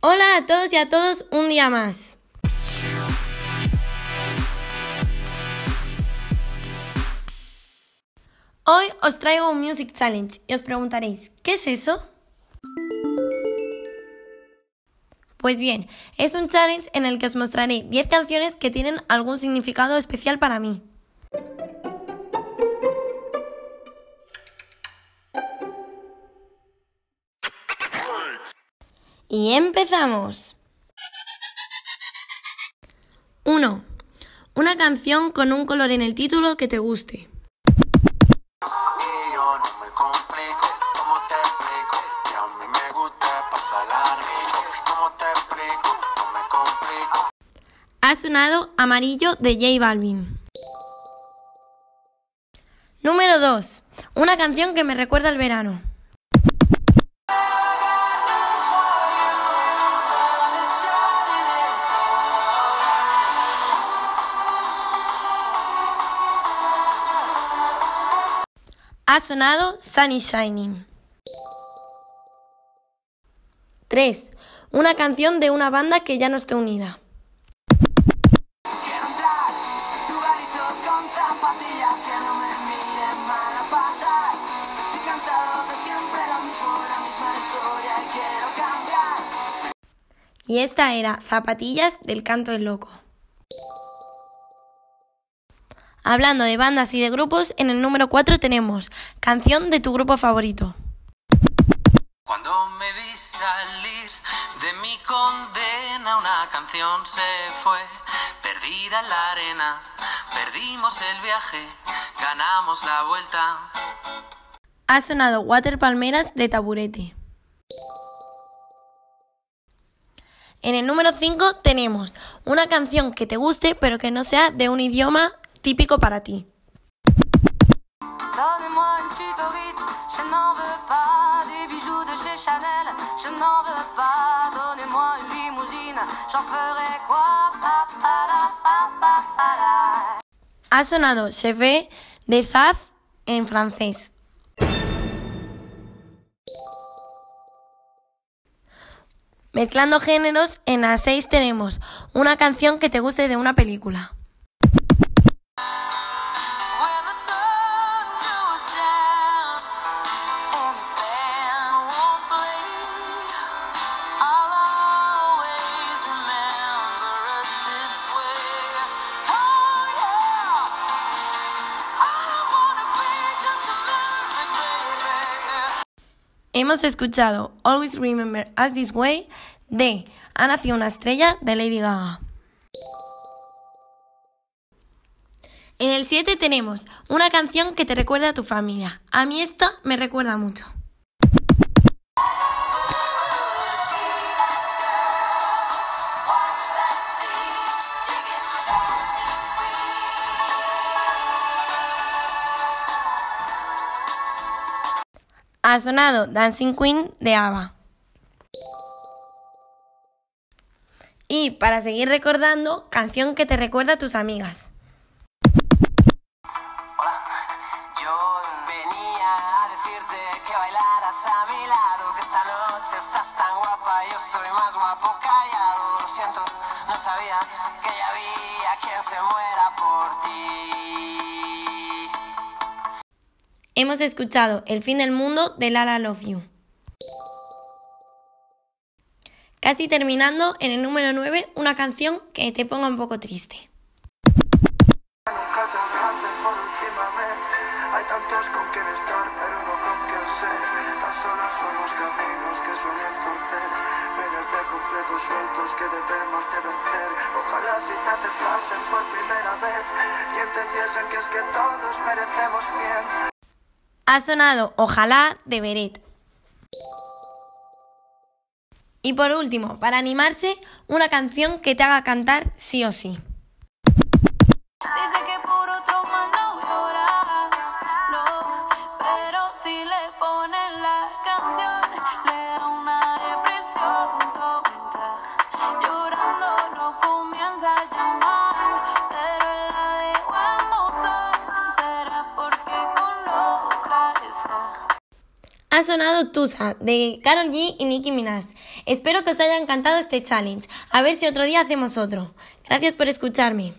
Hola a todos y a todos un día más. Hoy os traigo un Music Challenge y os preguntaréis, ¿qué es eso? Pues bien, es un challenge en el que os mostraré 10 canciones que tienen algún significado especial para mí. Y empezamos. 1. Una canción con un color en el título que te guste. Ha sonado Amarillo de J Balvin. Número 2. Una canción que me recuerda al verano. Ha sonado Sunny Shining. 3. Una canción de una banda que ya no esté unida. Y esta era Zapatillas del Canto del Loco. Hablando de bandas y de grupos, en el número 4 tenemos Canción de tu grupo favorito. Cuando me vi salir de mi condena, una canción se fue, perdida en la arena. Perdimos el viaje, ganamos la vuelta. Ha sonado Water Palmeras de Taburete. En el número 5 tenemos una canción que te guste pero que no sea de un idioma típico para ti. Donnez-moi une suite au Ritz, je n'en veux pas des bijoux de chez Chanel, je n'en veux pas. Donnez-moi une limousine, j'en ferai quoi Pa, pa, la, pa, pa, pa, la. Ha sonado Cheveux de Zaz en francés. Mezclando géneros, en la 6 tenemos una canción que te guste de una película. Hemos escuchado Always Remember Us This Way de Ha nacido una estrella de Lady Gaga. En el 7 tenemos una canción que te recuerda a tu familia. A mí esta me recuerda mucho. Ha sonado Dancing Queen de ABBA. Y para seguir recordando, canción que te recuerda a tus amigas. Hola, yo venía a decirte que bailaras a mi lado, que esta noche estás tan guapa, yo estoy más guapo callado. Lo siento, no sabía que ya había quien se muera por ti. Hemos escuchado El fin del mundo de Lala Love You. Casi terminando en el número 9, una canción que te ponga un poco triste. Sueltos que debemos de vencer. Ojalá si te aceptasen por primera vez y entendiesen que es que todos merecemos bien. Ha sonado Ojalá de Beret. Y por último, para animarse, una canción que te haga cantar sí o sí. Ha sonado Tusa de Karol G y Nicki Minaj. Espero que os haya encantado este challenge. A ver si otro día hacemos otro. Gracias por escucharme.